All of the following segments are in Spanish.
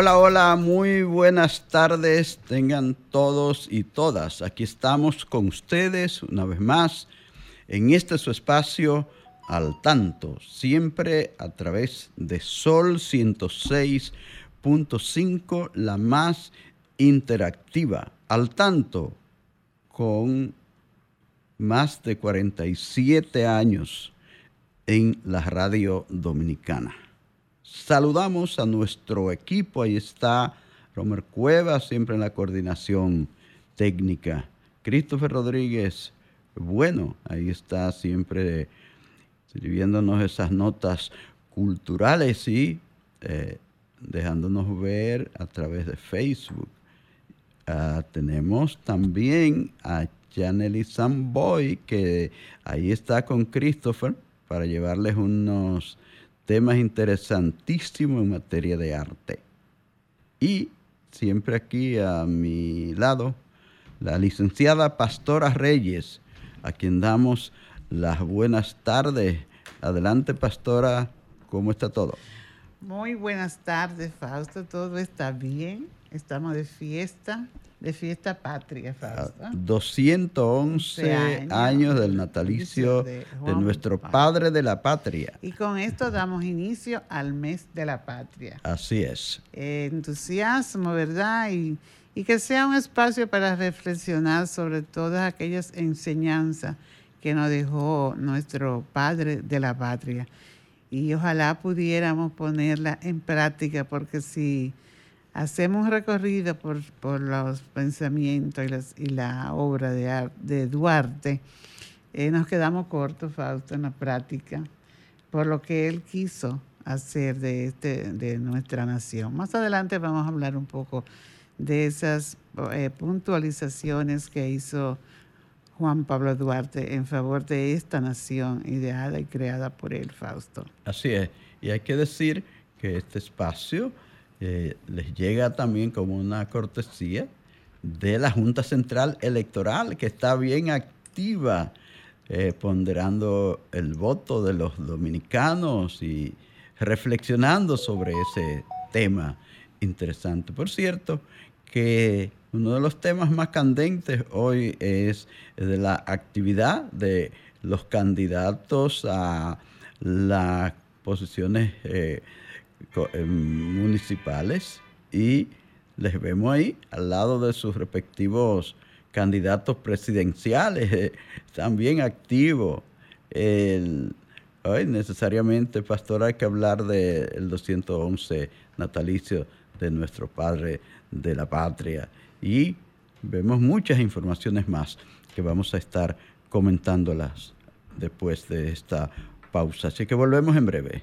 Hola, hola, muy buenas tardes tengan todos y todas. Aquí estamos con ustedes una vez más en este su espacio al tanto, siempre a través de Sol 106.5, la más interactiva, al tanto, con más de 47 años en la radio dominicana. Saludamos a nuestro equipo, ahí está Romer Cueva, siempre en la coordinación técnica. Christopher Rodríguez, bueno, ahí está siempre sirviéndonos esas notas culturales y eh, dejándonos ver a través de Facebook. Uh, tenemos también a Janely Samboy, que ahí está con Christopher para llevarles unos temas interesantísimos en materia de arte. Y siempre aquí a mi lado, la licenciada Pastora Reyes, a quien damos las buenas tardes. Adelante, Pastora, ¿cómo está todo? Muy buenas tardes, Fausto, todo está bien, estamos de fiesta de fiesta patria, Fausto. 211 años, años, del natalicio de, de nuestro padre de la patria. Y con esto damos inicio al mes de la patria. Así es. Eh, entusiasmo, ¿verdad? Y, y que sea un espacio para reflexionar sobre todas aquellas enseñanzas que nos dejó nuestro padre de la patria. Y ojalá pudiéramos ponerla en práctica, porque si hacemos un recorrido por, los pensamientos y, la obra de, de Duarte, eh, nos quedamos cortos, Fausto, en la práctica, por lo que él quiso hacer de, este, de nuestra nación. Más adelante vamos a hablar un poco de esas eh, puntualizaciones que hizo Juan Pablo Duarte en favor de esta nación ideada y creada por él, Fausto. Así es, y hay que decir que este espacio eh, les llega también como una cortesía de la Junta Central Electoral, que está bien activa, eh, ponderando el voto de los dominicanos y reflexionando sobre ese tema interesante. Por cierto, que uno de los temas más candentes hoy es de la actividad de los candidatos a las posiciones eh, municipales y les vemos ahí al lado de sus respectivos candidatos presidenciales, eh, bien activos. hoy necesariamente, pastor, hay que hablar del 211 natalicio de nuestro Padre de la Patria y vemos muchas informaciones más que vamos a estar comentándolas después de esta pausa. Así que volvemos en breve.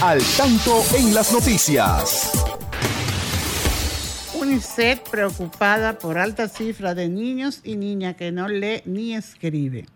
al tanto en las noticias. UNICEF preocupada por alta cifra de niños y niñas que no lee ni escribe.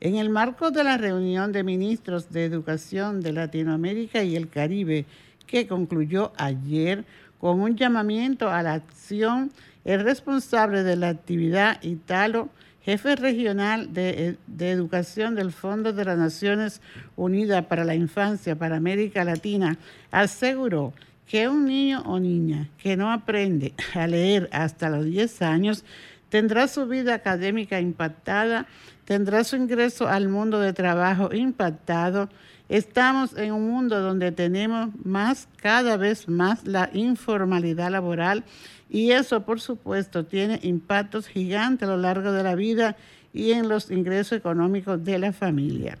En el marco de la reunión de ministros de Educación de Latinoamérica y el Caribe, que concluyó ayer con un llamamiento a la acción, el responsable de la actividad, Italo jefe regional de, de, Educación del Fondo de las Naciones Unidas para la Infancia para América Latina, aseguró que un niño o niña que no aprende a leer hasta los 10 años tendrá su vida académica impactada, tendrá su ingreso al mundo de trabajo impactado. Estamos en un mundo donde tenemos más, cada vez más, la informalidad laboral y eso, por supuesto, tiene impactos gigantes a lo largo de la vida y en los ingresos económicos de la familia.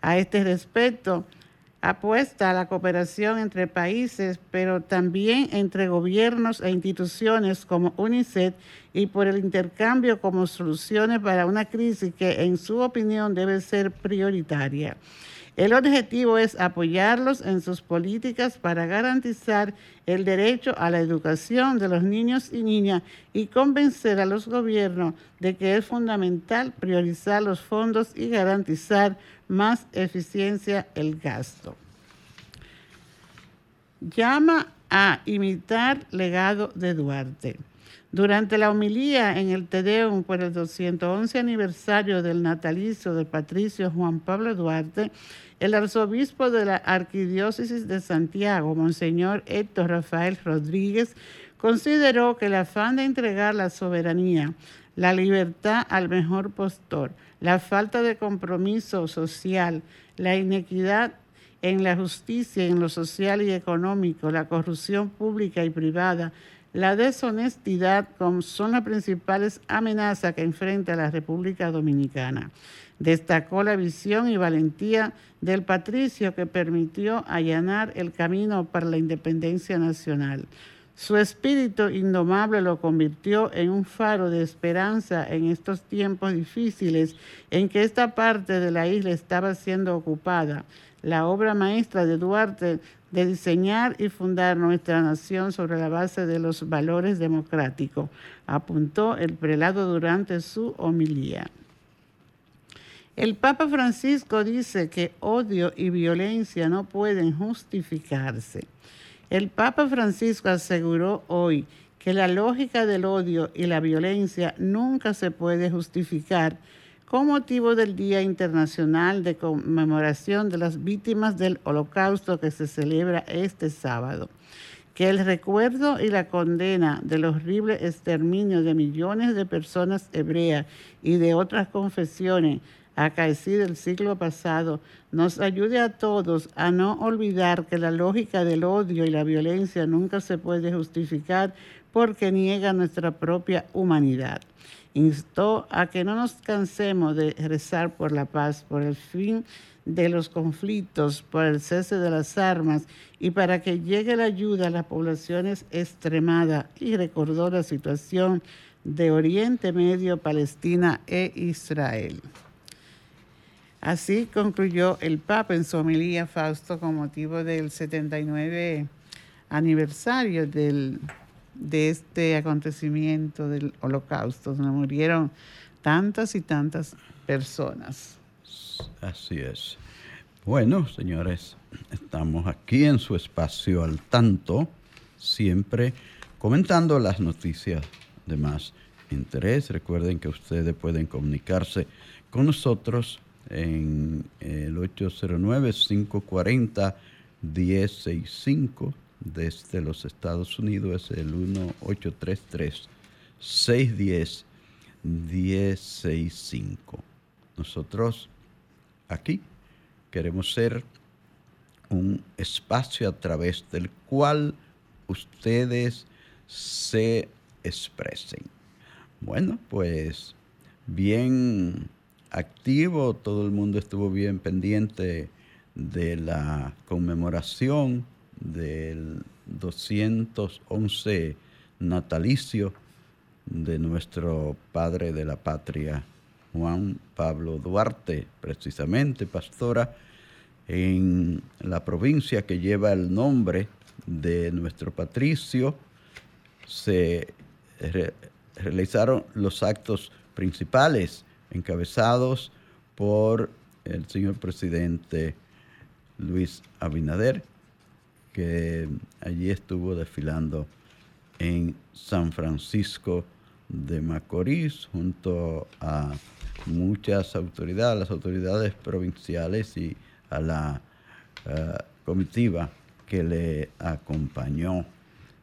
A este respecto, apuesta a la cooperación entre países, pero también entre gobiernos e instituciones como UNICEF y por el intercambio como soluciones para una crisis que en su opinión debe ser prioritaria. El objetivo es apoyarlos en sus políticas para garantizar el derecho a la educación de los niños y niñas y convencer a los gobiernos de que es fundamental priorizar los fondos y garantizar más eficiencia el gasto. Llama a imitar legado de Duarte. Durante la homilía en el Tedeum por el 211 aniversario del natalicio de Patricio Juan Pablo Duarte, el arzobispo de la Arquidiócesis de Santiago, Monseñor Héctor Rafael Rodríguez, consideró que el afán de entregar la soberanía, la libertad al mejor postor, la falta de compromiso social, la inequidad en la justicia, en lo social y económico, la corrupción pública y privada, la deshonestidad son las principales amenazas que enfrenta la República Dominicana. Destacó la visión y valentía del patricio que permitió allanar el camino para la independencia nacional. Su espíritu indomable lo convirtió en un faro de esperanza en estos tiempos difíciles en que esta parte de la isla estaba siendo ocupada. La obra maestra de Duarte de diseñar y fundar nuestra nación sobre la base de los valores democráticos, apuntó el prelado durante su homilía. El Papa Francisco dice que odio y violencia no pueden justificarse. El Papa Francisco aseguró hoy que la lógica del odio y la violencia nunca se puede justificar con motivo del Día Internacional de Conmemoración de las Víctimas del Holocausto que se celebra este sábado. Que el recuerdo y la condena del horrible exterminio de millones de personas hebreas y de otras confesiones acaecido el siglo pasado nos ayude a todos a no olvidar que la lógica del odio y la violencia nunca se puede justificar porque niega nuestra propia humanidad instó a que no nos cansemos de rezar por la paz, por el fin de los conflictos, por el cese de las armas y para que llegue la ayuda a las poblaciones extremadas y recordó la situación de Oriente Medio, Palestina e Israel. Así concluyó el Papa en su homilía Fausto con motivo del 79 aniversario del de este acontecimiento del holocausto, donde murieron tantas y tantas personas. Así es. Bueno, señores, estamos aquí en su espacio al tanto, siempre comentando las noticias de más interés. Recuerden que ustedes pueden comunicarse con nosotros en el 809-540-1065 desde los Estados Unidos es el 1833-610-165. Nosotros aquí queremos ser un espacio a través del cual ustedes se expresen. Bueno, pues bien activo, todo el mundo estuvo bien pendiente de la conmemoración del 211 natalicio de nuestro padre de la patria, Juan Pablo Duarte, precisamente pastora, en la provincia que lleva el nombre de nuestro patricio, se realizaron los actos principales encabezados por el señor presidente Luis Abinader que allí estuvo desfilando en San Francisco de Macorís junto a muchas autoridades, las autoridades provinciales y a la eh, comitiva que le acompañó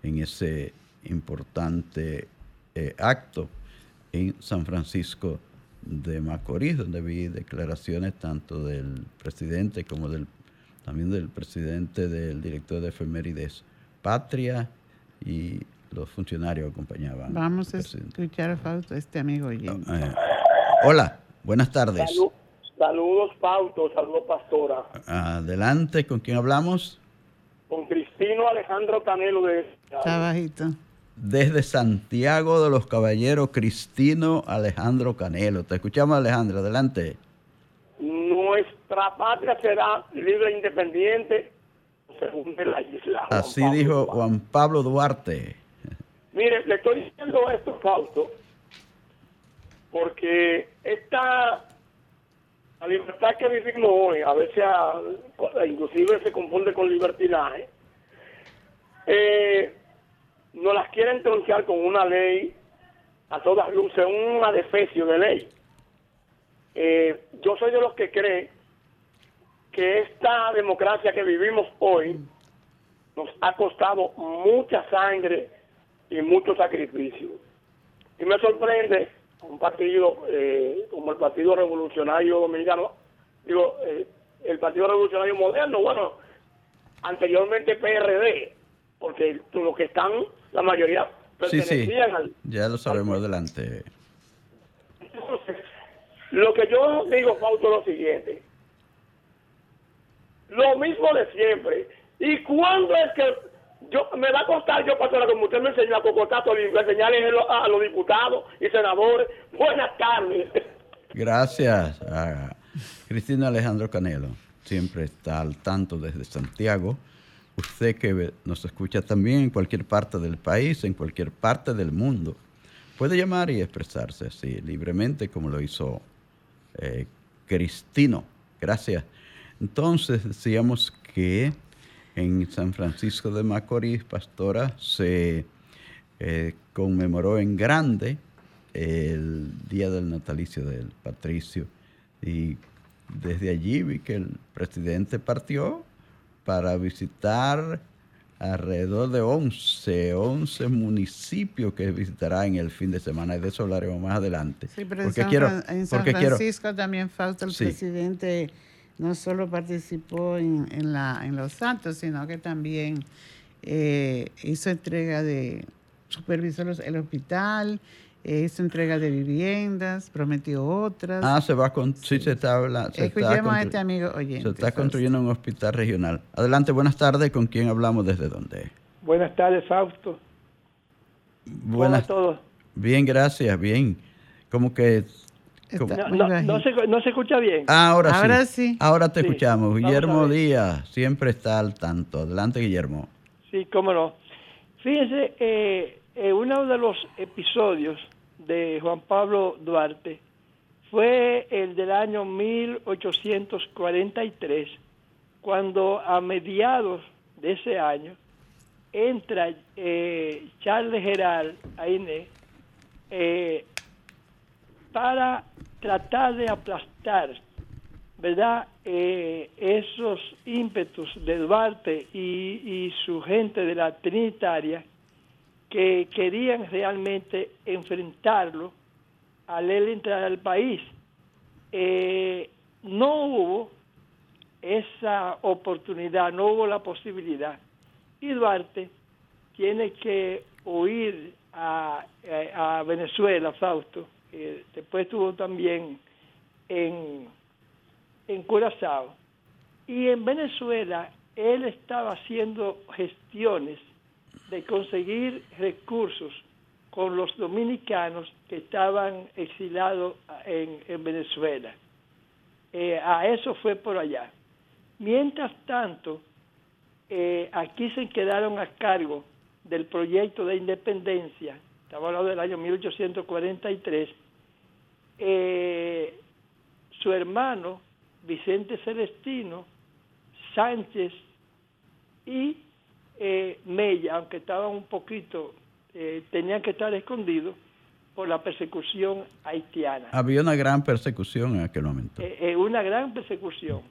en ese importante eh, acto en San Francisco de Macorís, donde vi declaraciones tanto del presidente como del también del presidente del director de efemérides Patria y los funcionarios acompañaban. Vamos a escuchar a Fausto, este amigo eh, hola, buenas tardes. saludos, Fausto, saludos, Pastora. Adelante, ¿con quién hablamos? Con Cristino Alejandro Canelo de... Está bajito. Desde Santiago de los Caballeros, Cristino Alejandro Canelo. Te escuchamos, Alejandro, adelante. Nuestra patria será libre e independiente según la isla. Así dijo Juan Pablo Duarte. Mire, le estoy diciendo esto, Fausto, porque esta la libertad que vivimos hoy, a veces inclusive se confunde con libertinaje, eh, nos las quieren tronchar con una ley a todas luces, una defecio de ley. Eh, yo soy de los que creen que esta democracia que vivimos hoy nos ha costado mucha sangre y mucho sacrificio. Y me sorprende un partido eh, como el Partido Revolucionario Dominicano, digo, eh, el Partido Revolucionario Moderno, bueno, anteriormente PRD, porque los que están, la mayoría pertenecían al... Ya lo sabemos adelante. lo que yo digo, Fausto, es lo siguiente. Lo mismo de siempre. ¿Y cuándo es que yo me va a costar yo pasar como usted me enseñó a cocotato enseñarle a los diputados y senadores buenas tardes. Gracias a Cristina Alejandro Canelo. Siempre está al tanto desde Santiago. Usted que nos escucha también en cualquier parte del país en cualquier parte del mundo puede llamar y expresarse así libremente como lo hizo eh, Cristino. Gracias entonces decíamos que en San Francisco de Macorís, pastora, se eh, conmemoró en grande el día del natalicio del patricio. Y desde allí vi que el presidente partió para visitar alrededor de 11, 11 municipios que visitará en el fin de semana. Y de eso hablaremos más adelante. Sí, pero porque en San, en San Francisco también falta el presidente no solo participó en, en, la, en Los Santos, sino que también eh, hizo entrega de, supervisó el hospital, eh, hizo entrega de viviendas, prometió otras. Ah, se va con, sí, se está hablando. Escuchemos a este amigo oyente. Se está construyendo un hospital regional. Adelante, buenas tardes, ¿con quién hablamos? ¿Desde dónde? Buenas tardes, Fausto. Buenas. ¿Cómo todos? Bien, gracias, bien. Como que no, se, escucha bien. Ah, ahora, sí. Ahora te escuchamos. Guillermo Díaz siempre está al tanto. Adelante, Guillermo. Sí, cómo no. Fíjense, eh, eh, uno de los episodios de Juan Pablo Duarte fue el del año 1843, cuando a mediados de ese año entra eh, Charles Gerald Aine eh, para tratar de aplastar, ¿verdad? Eh, esos ímpetus de Duarte y, su gente de la Trinitaria que querían realmente enfrentarlo al entrar al país. Eh, no hubo esa oportunidad, no hubo la posibilidad. Y Duarte tiene que huir a, a Venezuela, Fausto, después estuvo también en, en Curazao. Y en Venezuela él estaba haciendo gestiones de conseguir recursos con los dominicanos que estaban exilados en, Venezuela. Eh, a eso fue por allá. Mientras tanto, eh, aquí se quedaron a cargo del proyecto de independencia estamos hablando del año 1843, eh, su hermano Vicente Celestino, Sánchez y eh, Mella, aunque estaban un poquito, eh, tenían que estar escondidos, por la persecución haitiana. Había una gran persecución en aquel momento. Eh, eh, una gran persecución.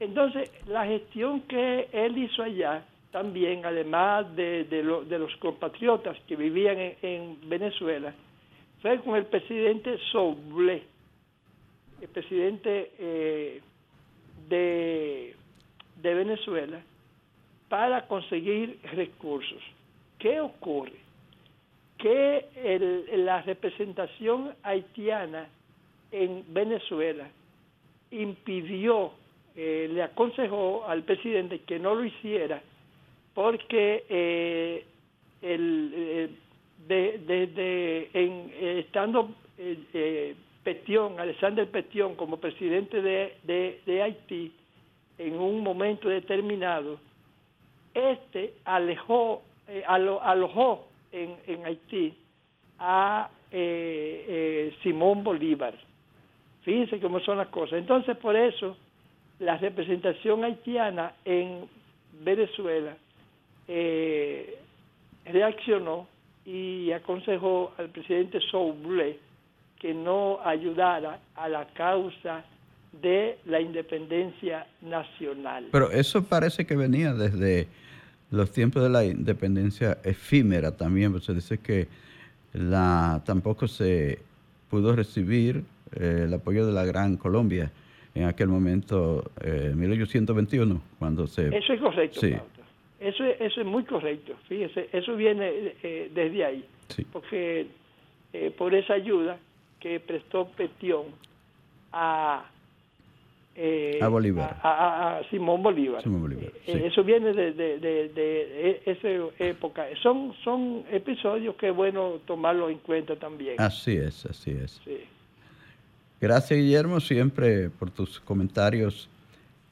Entonces, la gestión que él hizo allá, también, además de, los compatriotas que vivían en, Venezuela, fue con el presidente Soble, el presidente eh, de, de Venezuela, para conseguir recursos. ¿Qué ocurre? Que la representación haitiana en Venezuela impidió, eh, le aconsejó al presidente que no lo hiciera porque eh, el, eh, en, estando Petión, Alexander Petión como presidente de, de Haití, en un momento determinado, este alejó, eh, alojó en, en, Haití a eh, eh, Simón Bolívar. Fíjense cómo son las cosas. Entonces, por eso, la representación haitiana en Venezuela reaccionó y aconsejó al presidente Soublé que no ayudara a la causa de la independencia nacional. Pero eso parece que venía desde los tiempos de la independencia efímera también, pues se dice que la, tampoco se pudo recibir eh, el apoyo de la Gran Colombia en aquel momento, eh, 1821, cuando se... Eso es correcto, sí. Eso, es, eso es muy correcto, fíjese, eso viene eh, desde ahí, porque eh, por esa ayuda que prestó Petión a eh, a Bolívar. A, Simón Bolívar. Eh, eso viene de, de, esa época. Son, son episodios que es bueno tomarlo en cuenta también. Así es, así es. Gracias, Guillermo, siempre por tus comentarios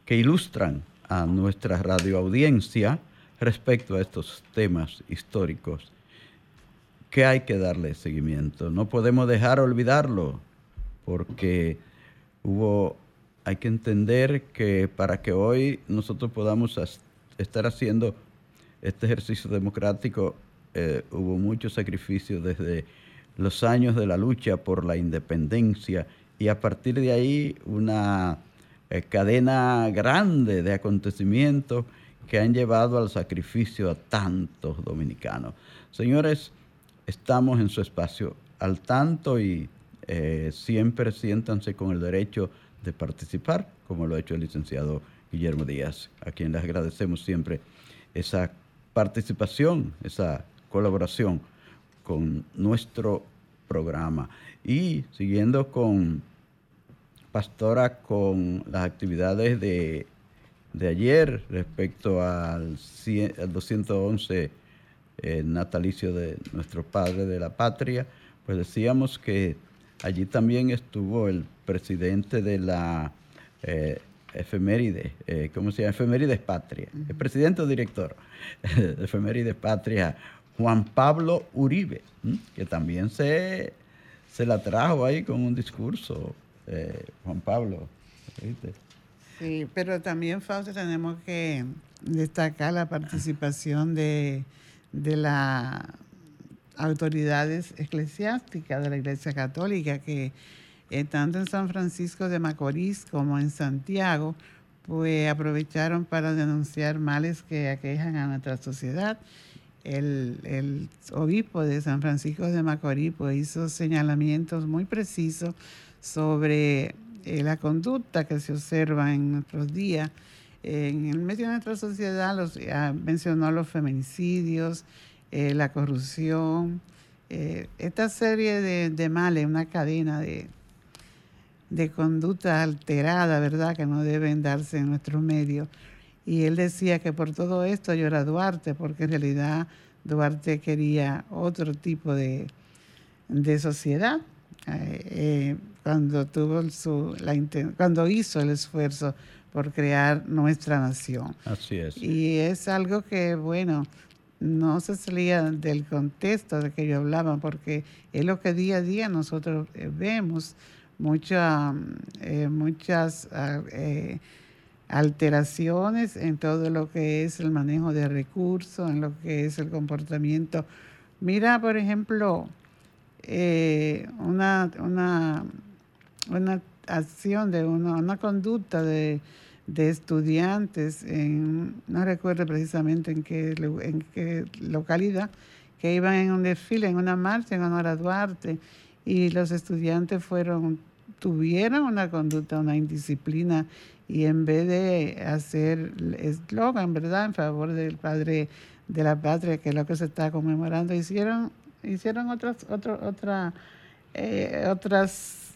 que ilustran a nuestra radioaudiencia respecto a estos temas históricos que hay que darle seguimiento. No podemos dejar olvidarlo porque hubo hay que entender que para que hoy nosotros podamos estar haciendo este ejercicio democrático, eh, hubo muchos sacrificios desde los años de la lucha por la independencia y a partir de ahí una eh, cadena grande de acontecimientos que han llevado al sacrificio a tantos dominicanos. Señores, estamos en su espacio al tanto y eh, siempre siéntanse con el derecho de participar, como lo ha hecho el licenciado Guillermo Díaz, a quien les agradecemos siempre esa participación, esa colaboración con nuestro programa. Y siguiendo con Pastora, con las actividades de, ayer respecto al, 211 eh, natalicio de nuestro Padre de la Patria, pues decíamos que allí también estuvo el presidente de la eh, efeméride, eh, ¿cómo se llama? Efemérides Patria, el presidente o director de Efemérides Patria, Juan Pablo Uribe, que también se, se la trajo ahí con un discurso, Juan Pablo. Pero también, Fausto, tenemos que destacar la participación de, de las autoridades eclesiásticas de la Iglesia Católica que eh, tanto en San Francisco de Macorís como en Santiago, pues aprovecharon para denunciar males que aquejan a nuestra sociedad. El, obispo de San Francisco de Macorís pues, hizo señalamientos muy precisos sobre eh, la conducta que se observa en nuestros días. en el medio de nuestra sociedad los, mencionó los feminicidios, eh, la corrupción, esta serie de, de males, una cadena de, de conducta alterada, ¿verdad?, que no deben darse en nuestro medio. Y él decía que por todo esto yo Duarte, porque en realidad Duarte quería otro tipo de, sociedad. Eh, eh, cuando, tuvo su, la, cuando hizo el esfuerzo por crear nuestra nación. Así es. Y es algo que, bueno, no se salía del contexto de que yo hablaba, porque es lo que día a día nosotros eh, vemos mucha, eh, muchas ah, eh, alteraciones en todo lo que es el manejo de recursos, en lo que es el comportamiento. Mira, por ejemplo, eh, una, una, una acción de una, una conducta de, de estudiantes, en, no recuerdo precisamente en qué, en qué localidad, que iban en un desfile, en una marcha en honor a Duarte, y los estudiantes fueron, tuvieron una conducta, una indisciplina, y en vez de hacer eslogan, ¿verdad?, en favor del padre de la patria, que es lo que se está conmemorando, hicieron, hicieron otras, otro, otra, eh, otras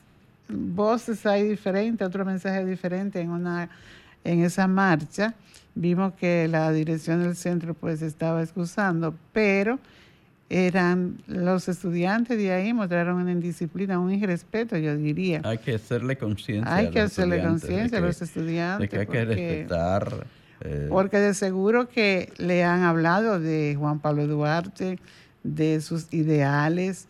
voces ahí diferentes, otro mensaje diferente en una en esa marcha. Vimos que la dirección del centro pues estaba excusando, pero eran los estudiantes de ahí mostraron una indisciplina, un irrespeto, yo diría. Hay que hacerle conciencia. Hay que hacerle conciencia a los estudiantes. De que hay que respetar. Eh, porque de seguro que le han hablado de Juan Pablo Duarte, de sus ideales,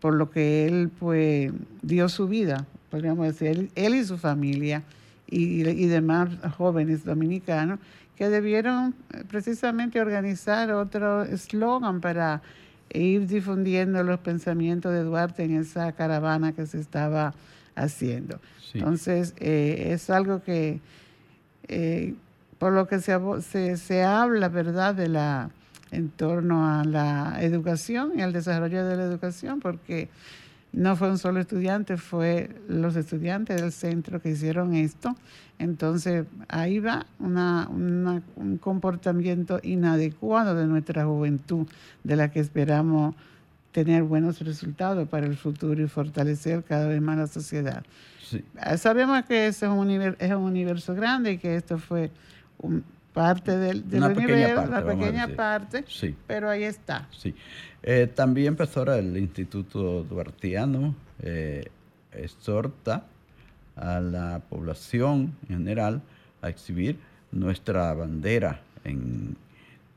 por lo que él pues dio su vida, podríamos decir, él y su familia y, demás jóvenes dominicanos que debieron eh, precisamente organizar otro eslogan para ir difundiendo los pensamientos de Duarte en esa caravana que se estaba haciendo. Entonces, eh, es algo que, eh, por lo que se, se, se, habla, ¿verdad?, de la, en torno a la educación y al desarrollo de la educación, porque no fue un solo estudiante, fue los estudiantes del centro que hicieron esto. Entonces ahí va un comportamiento inadecuado de nuestra juventud, de la que esperamos tener buenos resultados para el futuro y fortalecer cada vez más la sociedad. Ah, sabemos que es un, es un universo grande y que esto fue parte del, universo, pequeña parte, pequeña parte, pero ahí está. Sí. Eh, también, profesora, el Instituto Duartiano eh, exhorta a la población en general a exhibir nuestra bandera en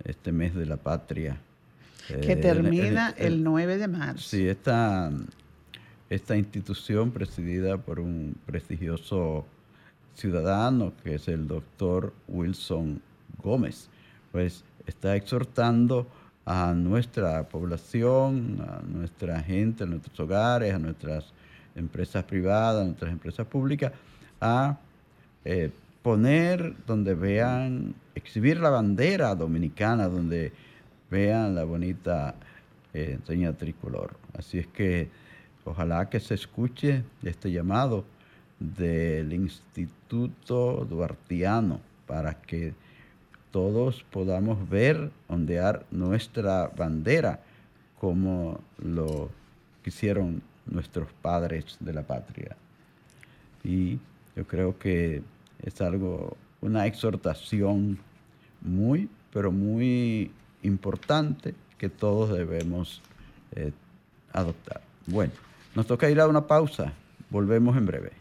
este mes de la patria. Que eh, termina el, 9 de marzo. Sí, esta, esta institución presidida por un prestigioso ciudadano que es el doctor Wilson Gómez, pues está exhortando a nuestra población, a nuestra gente, a nuestros hogares, a nuestras empresas privadas, a nuestras empresas públicas, a eh, poner donde vean, exhibir la bandera dominicana, donde vean la bonita eh, enseña tricolor. Así es que ojalá que se escuche este llamado del Instituto Duartiano para que todos podamos ver, ondear nuestra bandera como lo quisieron nuestros padres de la patria. Y yo creo que es algo, una exhortación muy, pero muy importante que todos debemos eh, adoptar. Bueno, nos toca ir a una pausa. Volvemos en breve.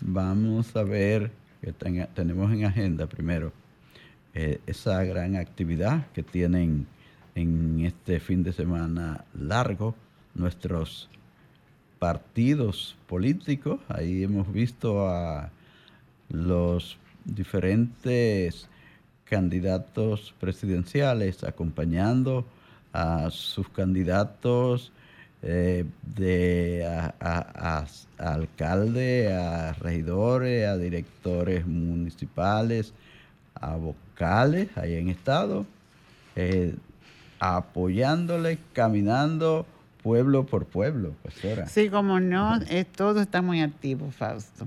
vamos a ver que tenemos en agenda primero eh, esa gran actividad que tienen en este fin de semana largo nuestros partidos políticos. Ahí hemos visto a los diferentes candidatos presidenciales acompañando a sus candidatos eh, de a, alcalde, a regidores, a directores municipales, a vocales ahí en estado, eh, apoyándole, caminando pueblo por pueblo, pastora. Sí, como no, es, todo está muy activo, Fausto.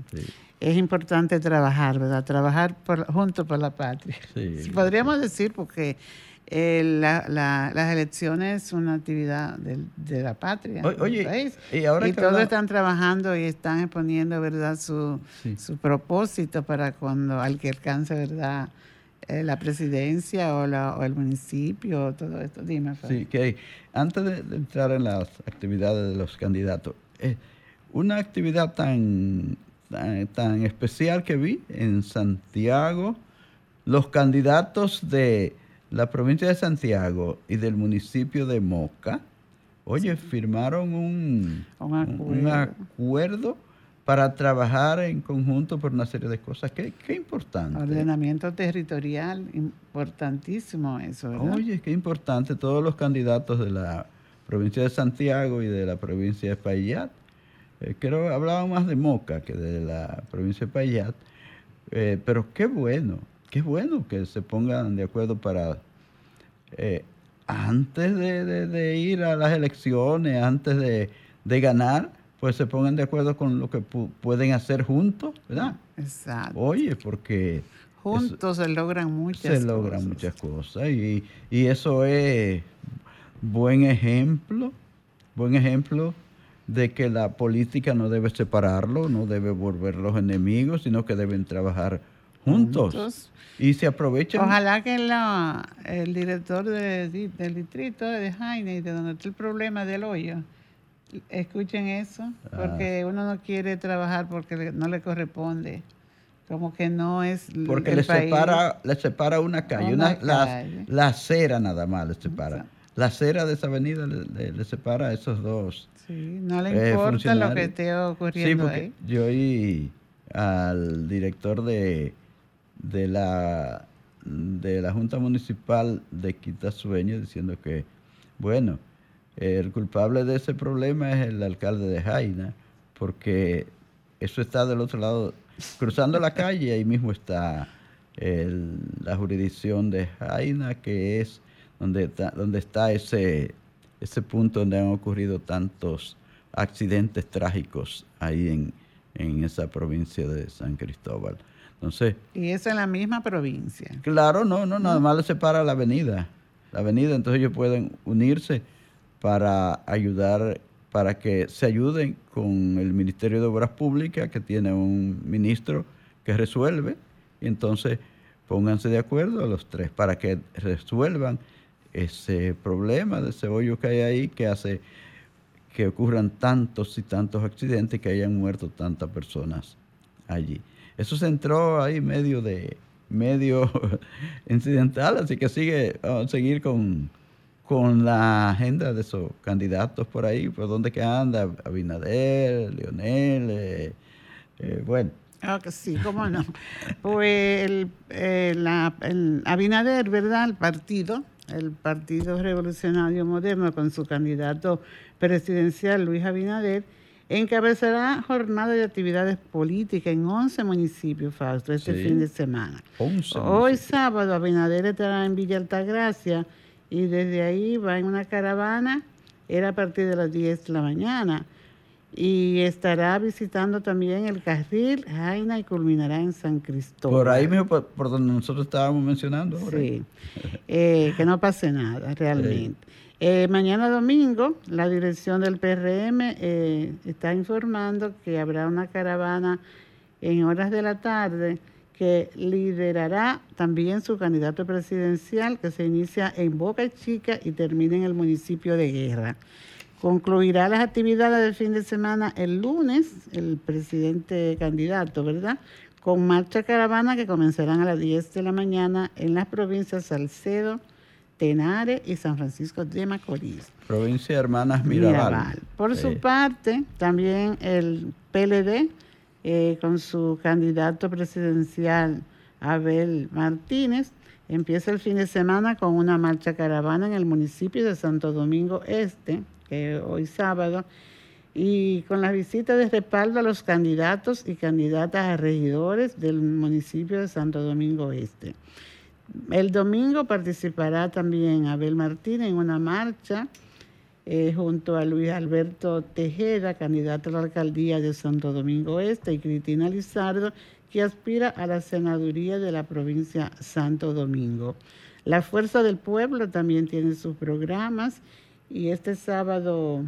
Es importante trabajar, ¿verdad? Trabajar por, junto por la patria. Sí, Podríamos decir, porque eh, las elecciones son una actividad de, la patria. oye, y, ahora todos están trabajando y están exponiendo, ¿verdad?, su, su propósito para cuando al que alcance, ¿verdad?, eh, la presidencia o, la, o, el municipio, todo esto. Dime, Sí, que antes de, entrar en las actividades de los candidatos, eh, una actividad tan, tan, especial que vi en Santiago, los candidatos de la provincia de Santiago y del municipio de Moca, oye, firmaron un, un acuerdo para trabajar en conjunto por una serie de cosas. Qué, qué importante. Ordenamiento territorial, importantísimo eso, ¿verdad? Oye, qué importante. Todos los candidatos de la provincia de Santiago y de la provincia de Payat, eh, creo hablaban más de Moca que de la provincia de Payat, eh, pero qué bueno, qué bueno que se pongan de acuerdo para, eh, antes de, ir a las elecciones, antes de, de ganar, pues se pongan de acuerdo con lo que pueden hacer juntos, ¿verdad? Exacto. Oye, porque... Juntos se logran muchas cosas. Se logran muchas cosas y, eso es buen ejemplo, buen ejemplo de que la política no debe separarlo, no debe volver los enemigos, sino que deben trabajar juntos. Y se aprovechan. Ojalá que el director del distrito de Jaime, de donde está el problema del hoyo, escuchen eso, porque ah. uno no quiere trabajar porque no le corresponde. Como que no es. Porque le, Separa, le separa una calle, una, La, acera nada más le separa. La acera de esa avenida le, separa a esos dos. Sí, no le eh, importa lo que esté ocurriendo sí, ahí. Yo oí al director de, de la de la Junta Municipal de Quitasueño diciendo que, bueno, el culpable de ese problema es el alcalde de Jaina, porque eso está del otro lado, cruzando la calle, ahí mismo está la jurisdicción de Jaina, que es donde está, donde está ese, ese punto donde han ocurrido tantos accidentes trágicos ahí en, en esa provincia de San Cristóbal. Entonces, y eso en la misma provincia. Claro, no, no, nada más le separa la avenida. La avenida, entonces ellos pueden unirse para ayudar, para que se ayuden con el Ministerio de Obras Públicas, que tiene un ministro que resuelve, y entonces pónganse de acuerdo a los tres para que resuelvan ese problema de ese hoyo que hay ahí que hace que ocurran tantos y tantos accidentes que hayan muerto tantas personas allí. Eso se entró ahí medio de medio incidental, así que sigue, vamos a seguir con, con la agenda de esos candidatos por ahí, por dónde que anda, Abinader, Leonel, eh, eh, bueno. Ah, sí, cómo no. pues el, el, Abinader, ¿verdad? El partido, el Partido Revolucionario Moderno, con su candidato presidencial, Luis Abinader, encabezará jornada de actividades políticas en 11 municipios, Fausto, este fin de semana. Hoy sábado, Abinader estará en Villa Altagracia, y desde ahí va en una caravana, era a partir de las 10 de la mañana, y estará visitando también el Carril Jaina y culminará en San Cristóbal. Por ahí mismo, por, donde nosotros estábamos mencionando. Sí, eh, que no pase nada realmente. Eh, mañana domingo, la dirección del PRM eh, está informando que habrá una caravana en horas de la tarde que liderará también su candidato presidencial que se inicia en Boca Chica y termina en el municipio de Guerra. Concluirá las actividades del fin de semana el lunes, el presidente candidato, ¿verdad? Con marcha caravana que comenzarán a las 10 de la mañana en las provincias Salcedo, Tenares y San Francisco de Macorís. Provincia de Hermanas Mirabal. Por su parte, también el PLD eh, con su candidato presidencial Abel Martínez. Empieza el fin de semana con una marcha caravana en el municipio de Santo Domingo Este, que hoy sábado, y con la visita de respaldo a los candidatos y candidatas a regidores del municipio de Santo Domingo Este. El domingo participará también Abel Martínez en una marcha eh, junto a Luis Alberto Tejeda, candidato a la alcaldía de Santo Domingo Este, y Cristina Lizardo, que aspira a la senaduría de la provincia Santo Domingo. La Fuerza del Pueblo también tiene sus programas y este sábado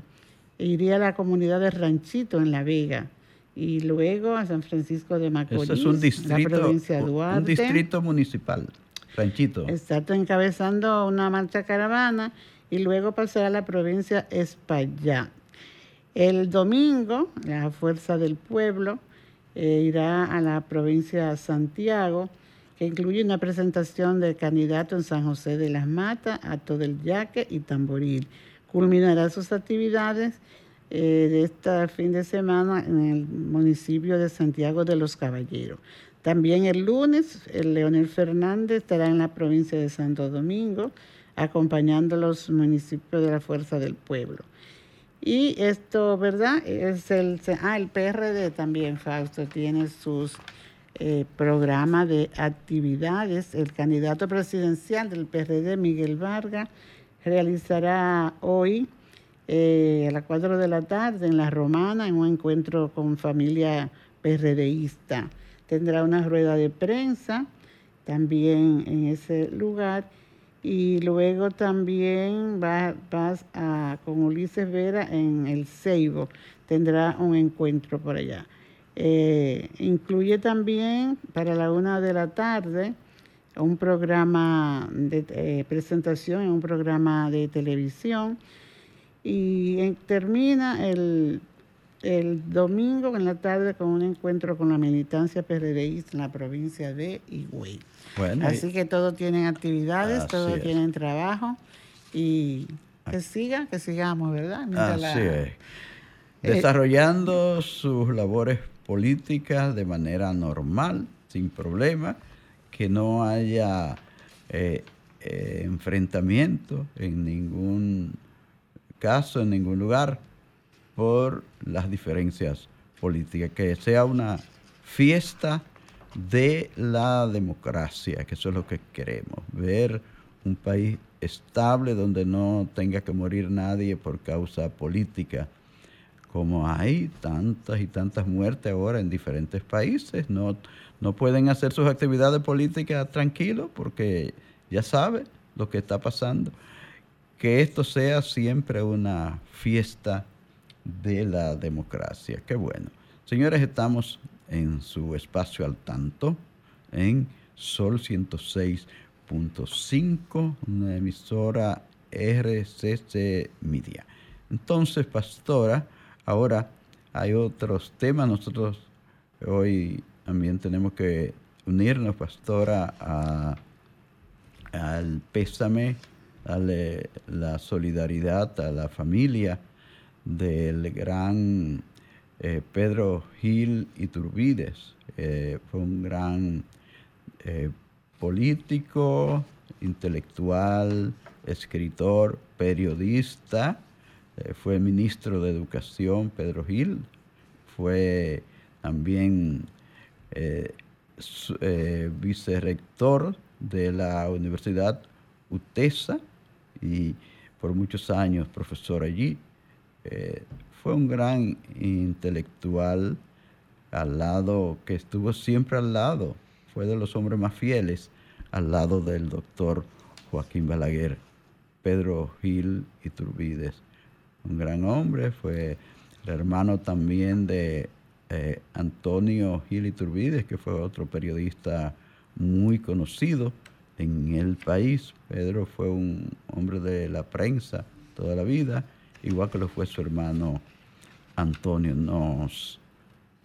iría a la comunidad de Ranchito en La Vega y luego a San Francisco de Macorís, es un distrito, la provincia de Duarte. Un distrito municipal. Ranchito. Exacto, encabezando una marcha caravana y luego pasará a la provincia Espaillá. El domingo, la Fuerza del Pueblo eh, irá a la provincia Santiago, que incluye una presentación del candidato en San José de las Matas, Acto del Yaque y Tamboril. Culminará sus actividades eh, de este fin de semana en el municipio de Santiago de los Caballeros. También el lunes, el Leonel Fernández estará en la provincia de Santo Domingo, acompañando a los municipios de la Fuerza del Pueblo. Y esto, ¿verdad? Es el, ah, el PRD también, Fausto, tiene sus eh, programas de actividades. El candidato presidencial del PRD, Miguel Vargas, realizará hoy eh, a las 4 de la tarde en La Romana, en un encuentro con familia PRDista. Tendrá una rueda de prensa también en ese lugar y luego también va, vas a, con Ulises Vera en el Ceibo, tendrá un encuentro por allá. Eh, incluye también para la una de la tarde un programa de eh, presentación en un programa de televisión y termina el, domingo en la tarde con un encuentro con la militancia PRDista en la provincia de Higüey. Así que todos tienen actividades, todos tienen trabajo y que siga, que sigamos, ¿verdad? Así es. Eh, Desarrollando sus labores políticas de manera normal, sin problema, que no haya eh, eh, enfrentamiento en ningún caso, en ningún lugar, por las diferencias políticas, que sea una fiesta de la democracia, que eso es lo que queremos, ver un país estable donde no tenga que morir nadie por causa política, como hay tantas y tantas muertes ahora en diferentes países, no, no pueden hacer sus actividades políticas tranquilos porque ya sabe lo que está pasando. Que esto sea siempre una fiesta de la democracia. Qué bueno. Señores, estamos en su espacio al tanto, en Sol 106.5, una emisora RCC Media. Entonces, pastora, ahora hay otros temas. Nosotros hoy también tenemos que unirnos, pastora, al pésame, darle la solidaridad a la familia del gran eh, Pedro Gil Iturbides. Eh, fue un gran eh, político, intelectual, escritor, periodista. fue ministro de Educación, Pedro Gil. Fue también vicerrector de la Universidad UTESA y por muchos años profesor allí fue un gran intelectual al lado, que estuvo siempre al lado, fue de los hombres más fieles al lado del doctor Joaquín Balaguer, Pedro Gil Turbides, Un gran hombre, fue el hermano también de eh, Antonio Gil Turbides, que fue otro periodista muy conocido en el país. Pedro fue un hombre de la prensa toda la vida, igual que lo fue su hermano Antonio, nos,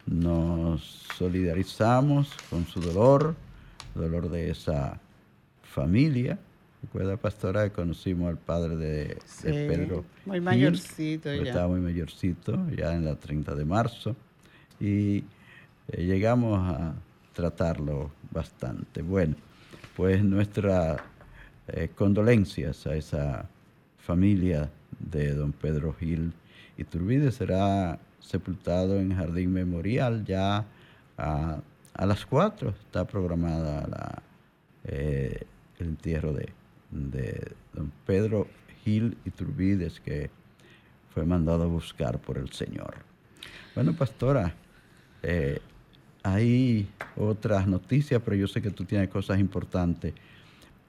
nos solidarizamos con su dolor, el dolor de esa familia. Recuerda, pastora, que conocimos al padre de, Pedro. Muy mayorcito ya. Estaba muy mayorcito, ya en la 30 de marzo. Y eh, llegamos a tratarlo bastante. Bueno, pues nuestras eh, condolencias a esa familia de don Pedro Gil Iturbide será sepultado en Jardín Memorial ya a, las 4. Está programada la, eh, el entierro de, don Pedro Gil Iturbides, que fue mandado a buscar por el Señor. Bueno, pastora, eh, hay otras noticias, pero yo sé que tú tienes cosas importantes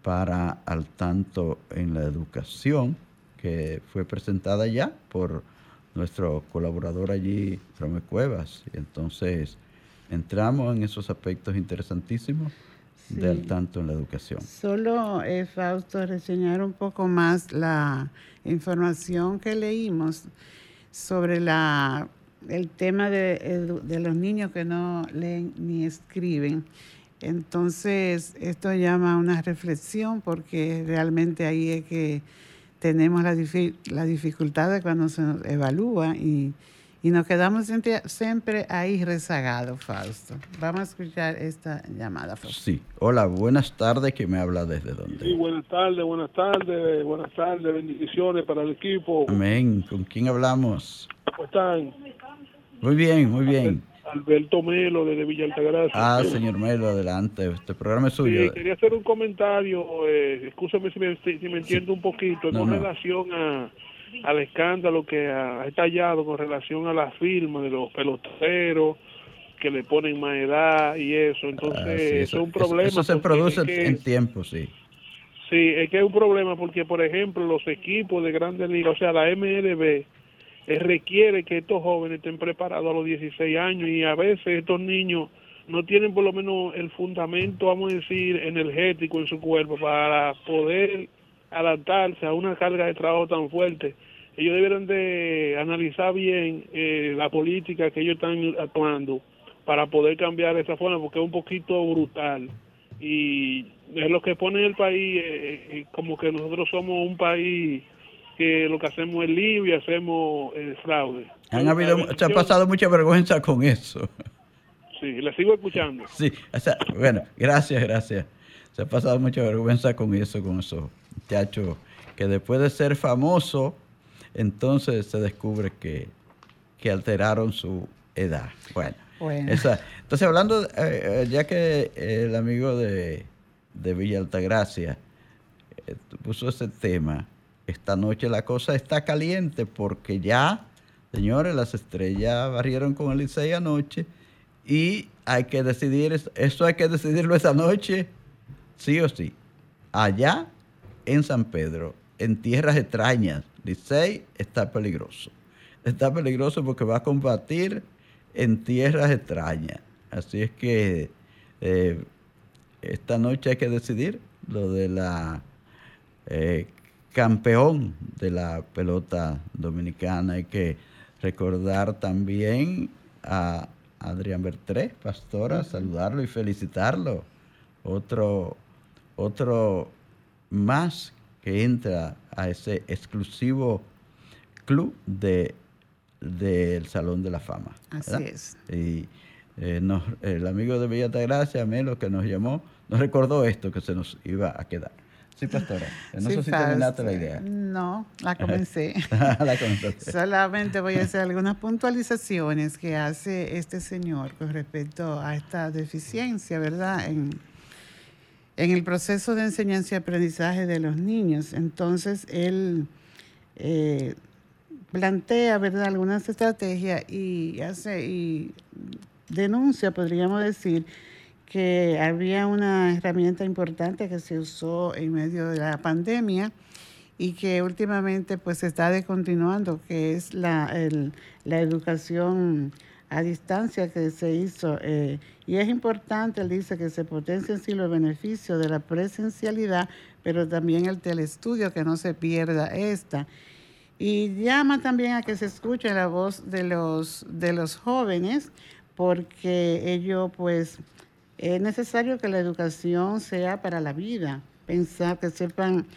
para al tanto en la educación, que fue presentada ya por nuestro colaborador allí, Romeo Cuevas. Y entonces entramos en esos aspectos interesantísimos. del tanto en la educación. Solo, eh, Fausto, reseñar un poco más la información que leímos sobre la, el tema de, de los niños que no leen ni escriben. Entonces, esto llama a una reflexión porque realmente ahí es que tenemos la, la dificultad de cuando se nos evalúa y y nos quedamos siempre, ahí rezagados, Fausto. Vamos a escuchar esta llamada, Fausto. Sí. Hola, buenas tardes, que me habla desde dónde? Sí, buenas tardes, buenas tardes, buenas tardes, bendiciones para el equipo. Amén. ¿Con quién hablamos? ¿Cómo están? Muy bien, muy bien. Alberto Melo, desde Villa Altagracia. Ah, señor Melo, adelante. Este programa es suyo. Sí, quería hacer un comentario, eh, escúchame si me, si me entiendo un poquito, con relación a al escándalo que ha estallado con relación a la firma de los peloteros que le ponen más edad y eso. Entonces, ah, eso, es un problema. Eso, se produce en tiempo, sí. Sí, es que es un problema porque, por ejemplo, los equipos de grandes ligas, o sea, la MLB, eh, requiere que estos jóvenes estén preparados a los 16 años y a veces estos niños no tienen por lo menos el fundamento, vamos a decir, energético en su cuerpo para poder adaptarse a una carga de trabajo tan fuerte. Ellos deberían de analizar bien eh, la política que ellos están actuando para poder cambiar esa forma, porque es un poquito brutal. Y es lo que pone el país eh, eh, como que nosotros somos un país que lo que hacemos es libre y hacemos fraude. Han habido, se ha pasado mucha vergüenza con eso. Sí, le sigo escuchando. Sí, bueno, gracias, gracias. Se ha pasado mucha vergüenza con eso, con eso muchacho que después de ser famoso, entonces se descubre que, alteraron su edad. Bueno, entonces hablando, eh, eh, ya que el amigo de, de Villa Altagracia eh, puso ese tema, esta noche la cosa está caliente porque ya, señores, las estrellas barrieron con el Licey anoche y hay que decidir, eso hay que decidirlo esa noche, sí o sí. Allá en San Pedro, en tierras extrañas, Licey está peligroso. Está peligroso porque va a combatir en tierras extrañas. Así es que eh, esta noche hay que decidir lo de la eh, campeón de la pelota dominicana. Hay que recordar también a Adrián Bertré, pastora, saludarlo y felicitarlo. Otro, otro más que entra a ese exclusivo club de del Salón de la Fama. Así es. Y eh, el amigo de Villa Gracia, Melo, que nos llamó, nos recordó esto que se nos iba a quedar. Sí, pastora. No sé si terminaste la idea. No, la comencé. la Solamente voy a hacer algunas puntualizaciones que hace este señor con respecto a esta deficiencia, ¿verdad? En, en el proceso de enseñanza y aprendizaje de los niños. Entonces, él eh, plantea, ¿verdad?, algunas estrategias y hace y denuncia, podríamos decir, que había una herramienta importante que se usó en medio de la pandemia y que últimamente pues se está descontinuando, que es la, la educación a distancia que se hizo. Eh, y es importante, él dice, que se potencien sí los beneficios de la presencialidad, pero también el telestudio, que no se pierda esta. Y llama también a que se escuche la voz de los, de los jóvenes, porque ello, pues, es necesario que la educación sea para la vida, pensar que sepan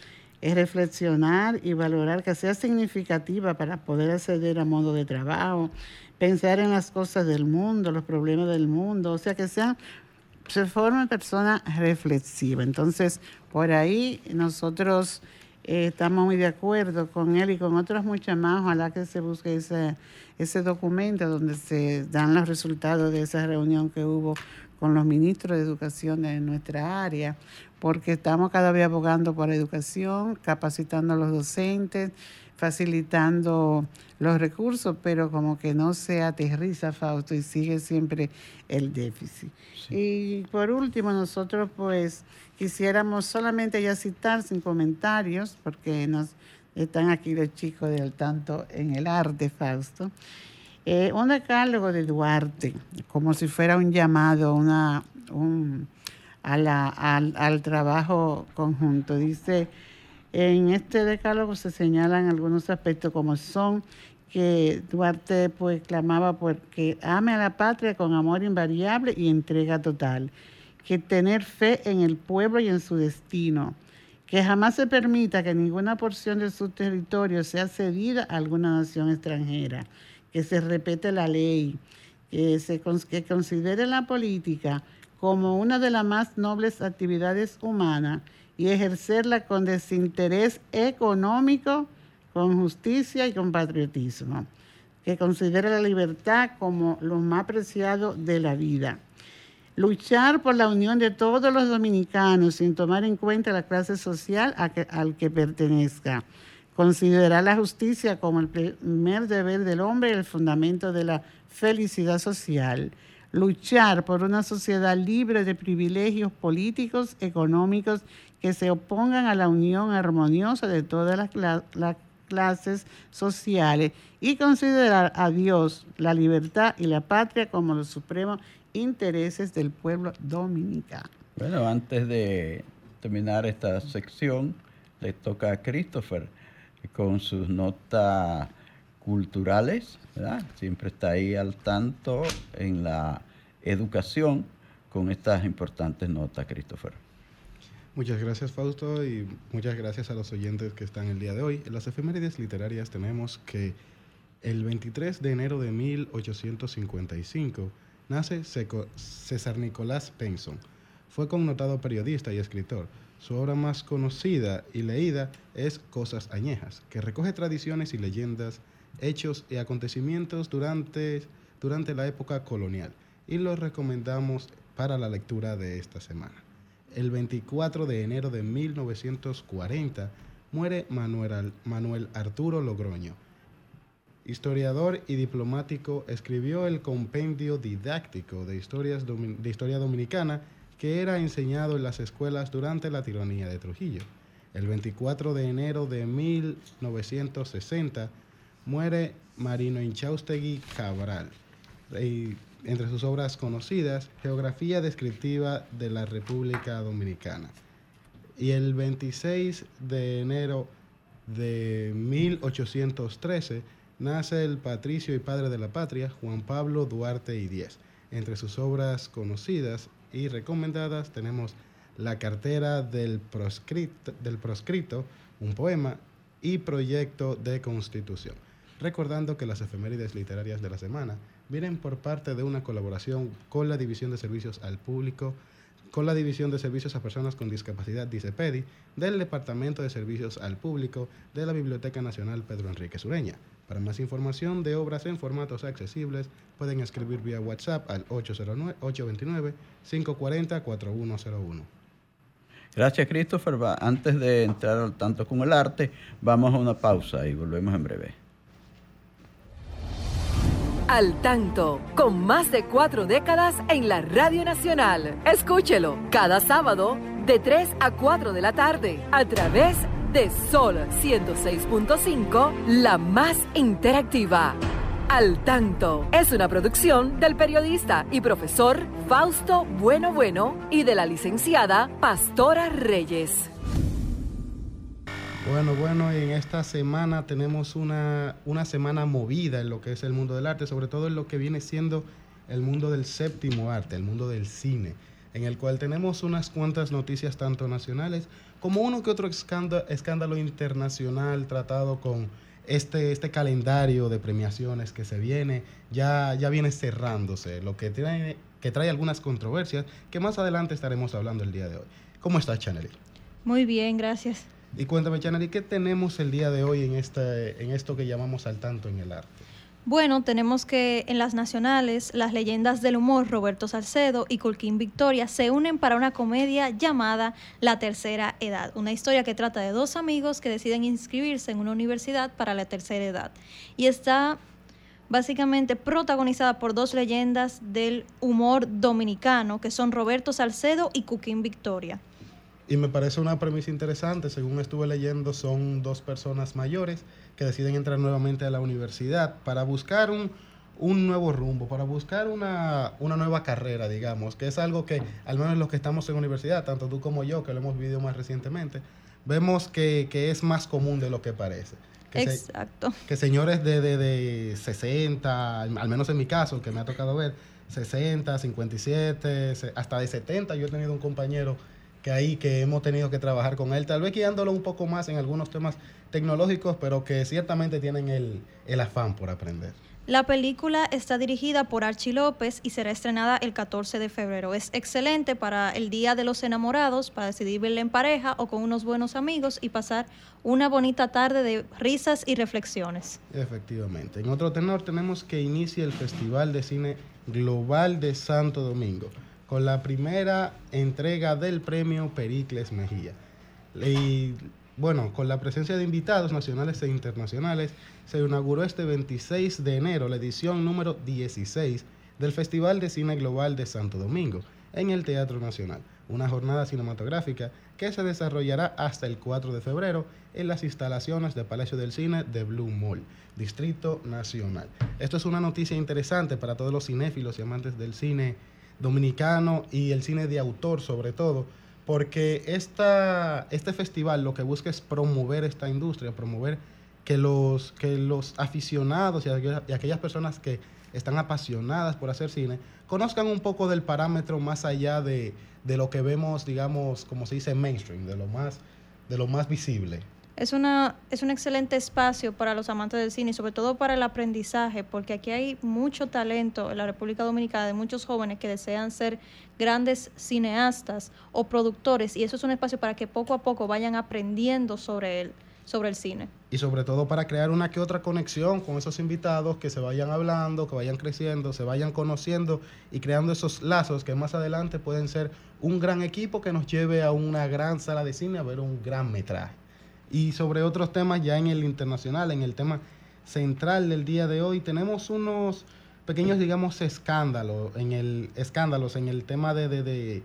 eh, reflexionar y valorar, que sea significativa para poder acceder a modo de trabajo, pensar en las cosas del mundo, los problemas del mundo, o sea, que sean, se forme persona reflexiva. Entonces, por ahí nosotros eh, estamos muy de acuerdo con él y con otros muchas más. Ojalá que se busque ese, ese documento donde se dan los resultados de esa reunión que hubo con los ministros de educación de nuestra área, porque estamos cada vez abogando por educación, capacitando a los docentes, facilitando los recursos, pero como que no se aterriza, Fausto, y sigue siempre el déficit. Y por último, nosotros pues quisiéramos solamente ya citar sin comentarios, porque nos están aquí los chicos del tanto en el arte, Fausto. Eh, un decálogo de Duarte, como si fuera un llamado una, al, trabajo conjunto. Dice, en este decálogo se señalan algunos aspectos como son que Duarte pues clamaba porque ame a la patria con amor invariable y entrega total, que tener fe en el pueblo y en su destino, que jamás se permita que ninguna porción de su territorio sea cedida a alguna nación extranjera, que se repete la ley, que se que considere la política como una de las más nobles actividades humanas y ejercerla con desinterés económico, con justicia y con patriotismo, que considere la libertad como lo más preciado de la vida. Luchar por la unión de todos los dominicanos sin tomar en cuenta la clase social al que pertenezca. Considerar la justicia como el primer deber del hombre y el fundamento de la felicidad social luchar por una sociedad libre de privilegios políticos, económicos, que se opongan a la unión armoniosa de todas las, clases sociales y considerar a Dios, la libertad y la patria como los supremos intereses del pueblo dominicano. Bueno, antes de terminar esta sección, le toca a Christopher con sus notas culturales. Siempre está ahí al tanto en la educación con estas importantes notas, Christopher. Muchas gracias, Fausto, y muchas gracias a los oyentes que están el día de hoy. En las efemérides literarias tenemos que el 23 de enero de 1855 nace César Nicolás Penson. Fue connotado periodista y escritor. Su obra más conocida y leída es Cosas Añejas, que recoge tradiciones y leyendas hechos y acontecimientos durante, durante la época colonial y los recomendamos para la lectura de esta semana. El 24 de enero de 1940 muere Manuel, Manuel Arturo Logroño. Historiador y diplomático, escribió el compendio didáctico de, historias de historia dominicana que era enseñado en las escuelas durante la tiranía de Trujillo. El 24 de enero de 1960 muere Marino Inchaustegui Cabral, entre sus obras conocidas, Geografía Descriptiva de la República Dominicana. Y el 26 de enero de 1813 nace el patricio y padre de la patria, Juan Pablo Duarte y Diez. Entre sus obras conocidas y recomendadas tenemos La cartera del proscrito, del proscrito un poema y proyecto de constitución recordando que las efemérides literarias de la semana vienen por parte de una colaboración con la División de Servicios al Público, con la División de Servicios a Personas con Discapacidad DICEPEDI, del Departamento de Servicios al Público de la Biblioteca Nacional Pedro Enrique Sureña. Para más información de obras en formatos accesibles, pueden escribir vía WhatsApp al 809-829-540-4101. Gracias, Christopher. Antes de entrar al tanto con el arte, vamos a una pausa y volvemos en breve. Al tanto, con más de cuatro décadas en la Radio Nacional. Escúchelo cada sábado de 3 a 4 de la tarde a través de Sol 106.5, la más interactiva. Al tanto es una producción del periodista y profesor Fausto Bueno Bueno y de la licenciada Pastora Reyes. Bueno, bueno, en esta semana tenemos una, una, semana movida en lo que es el mundo del arte, sobre todo en lo que viene siendo el mundo del séptimo arte, el mundo del cine, en el cual tenemos unas cuantas noticias tanto nacionales como uno que otro escándalo, escándalo internacional tratado con este, este calendario de premiaciones que se viene, ya, ya viene cerrándose, lo que trae, que trae algunas controversias que más adelante estaremos hablando el día de hoy. ¿Cómo estás, Chanely? Muy bien, gracias. Y cuéntame, Chanari, ¿qué tenemos el día de hoy en, este, en esto que llamamos al tanto en el arte? Bueno, tenemos que en las nacionales las leyendas del humor Roberto Salcedo y Colquín Victoria se unen para una comedia llamada La Tercera Edad, una historia que trata de dos amigos que deciden inscribirse en una universidad para la tercera edad. Y está básicamente protagonizada por dos leyendas del humor dominicano, que son Roberto Salcedo y Cuquín Victoria. Y me parece una premisa interesante, según estuve leyendo, son dos personas mayores que deciden entrar nuevamente a la universidad para buscar un, un nuevo rumbo, para buscar una, una, nueva carrera, digamos, que es algo que, al menos los que estamos en universidad, tanto tú como yo, que lo hemos vivido más recientemente, vemos que, que es más común de lo que parece. Que Exacto. que señores de, de, de 60, al menos en mi caso, que me ha tocado ver, 60, 57, hasta de 70, yo he tenido un compañero que ahí que hemos tenido que trabajar con él, tal vez guiándolo un poco más en algunos temas tecnológicos, pero que ciertamente tienen el, el afán por aprender. La película está dirigida por Archie López y será estrenada el 14 de febrero. Es excelente para el Día de los Enamorados, para decidir verla en pareja o con unos buenos amigos y pasar una bonita tarde de risas y reflexiones. Efectivamente. En otro tenor tenemos que inicia el Festival de Cine Global de Santo Domingo con la primera entrega del premio Pericles Mejía. Y bueno, con la presencia de invitados nacionales e internacionales, se inauguró este 26 de enero la edición número 16 del Festival de Cine Global de Santo Domingo en el Teatro Nacional, una jornada cinematográfica que se desarrollará hasta el 4 de febrero en las instalaciones de Palacio del Cine de Blue Mall, Distrito Nacional. Esto es una noticia interesante para todos los cinéfilos y amantes del cine dominicano y el cine de autor sobre todo, porque esta, este festival lo que busca es promover esta industria, promover que los, que los aficionados y aquellas personas que están apasionadas por hacer cine conozcan un poco del parámetro más allá de, de lo que vemos, digamos, como se dice, mainstream, de lo más, de lo más visible. Es, una, es un excelente espacio para los amantes del cine y sobre todo para el aprendizaje, porque aquí hay mucho talento en la República Dominicana de muchos jóvenes que desean ser grandes cineastas o productores y eso es un espacio para que poco a poco vayan aprendiendo sobre él sobre el cine. Y sobre todo para crear una que otra conexión con esos invitados, que se vayan hablando, que vayan creciendo, se vayan conociendo y creando esos lazos que más adelante pueden ser un gran equipo que nos lleve a una gran sala de cine a ver un gran metraje. Y sobre otros temas ya en el internacional, en el tema central del día de hoy, tenemos unos pequeños, digamos, escándalos en el, escándalos en el tema de, de,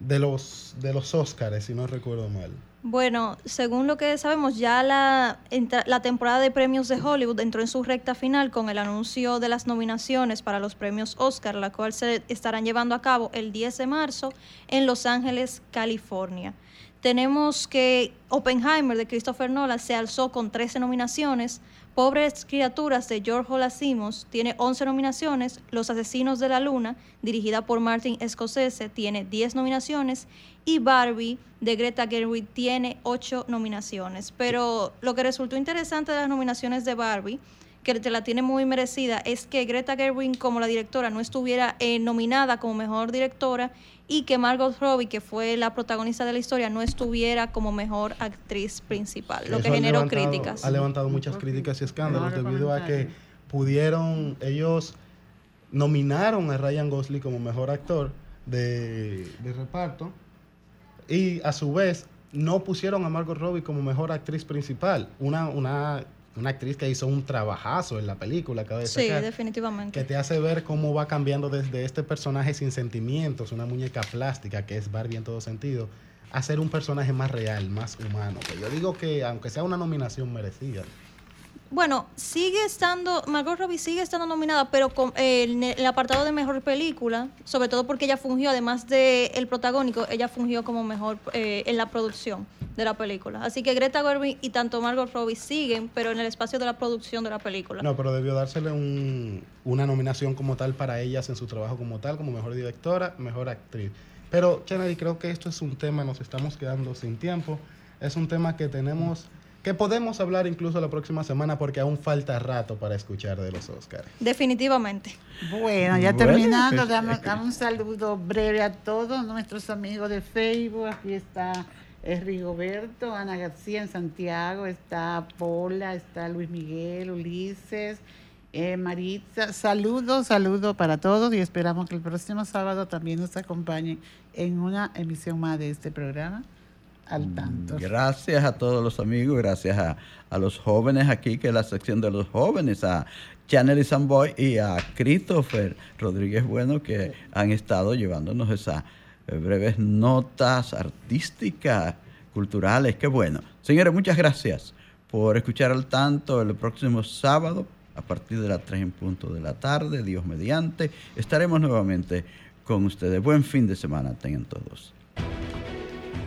de, los, de los Óscares, si no recuerdo mal. Bueno, según lo que sabemos, ya la, la temporada de premios de Hollywood entró en su recta final con el anuncio de las nominaciones para los premios Oscar, la cual se estarán llevando a cabo el 10 de marzo en Los Ángeles, California. Tenemos que Oppenheimer de Christopher Nolan se alzó con 13 nominaciones, Pobres Criaturas de George Olasimos tiene 11 nominaciones, Los Asesinos de la Luna, dirigida por Martin Scorsese, tiene 10 nominaciones. Y Barbie de Greta Gerwig tiene 8 nominaciones. Pero lo que resultó interesante de las nominaciones de Barbie que te la tiene muy merecida es que Greta Gerwig como la directora no estuviera eh, nominada como mejor directora y que Margot Robbie, que fue la protagonista de la historia, no estuviera como mejor actriz principal, lo que generó críticas. Ha levantado muchas críticas y escándalos debido a que pudieron, ellos nominaron a Ryan Gosling como mejor actor de, de reparto y a su vez no pusieron a Margot Robbie como mejor actriz principal, una, una una actriz que hizo un trabajazo en la película. Cabe sí, definitivamente. Que te hace ver cómo va cambiando desde este personaje sin sentimientos, una muñeca plástica que es Barbie en todo sentido, a ser un personaje más real, más humano. Que yo digo que aunque sea una nominación merecida, bueno, sigue estando, Margot Robbie sigue estando nominada, pero con el, el, apartado de mejor película, sobre todo porque ella fungió, además de el protagónico, ella fungió como mejor eh, en la producción de la película. Así que Greta Gerwig y tanto Margot Robbie siguen, pero en el espacio de la producción de la película. No, pero debió dársele un, una nominación como tal para ellas en su trabajo como tal, como mejor directora, mejor actriz. Pero, Kennedy, creo que esto es un tema, nos estamos quedando sin tiempo. Es un tema que tenemos que podemos hablar incluso la próxima semana porque aún falta rato para escuchar de los Oscars. Definitivamente. Bueno, ya terminando, damos, un saludo breve a todos nuestros amigos de Facebook. Aquí está eh, Rigoberto, Ana García en Santiago, está Pola, está Luis Miguel, Ulises. Eh, Maritza, saludos, saludos para todos y esperamos que el próximo sábado también nos acompañen en una emisión más de este programa al tanto. Gracias a todos los amigos, gracias a, los jóvenes aquí, que es la sección de los jóvenes, a Chanel Samboy y a Christopher Rodríguez Bueno, que han estado llevándonos esas eh, breves notas artísticas, culturales. Qué bueno. Señores, muchas gracias por escuchar al tanto el próximo sábado a partir de las 3 en punto de la tarde, Dios mediante. Estaremos nuevamente con ustedes. Buen fin de semana tengan todos.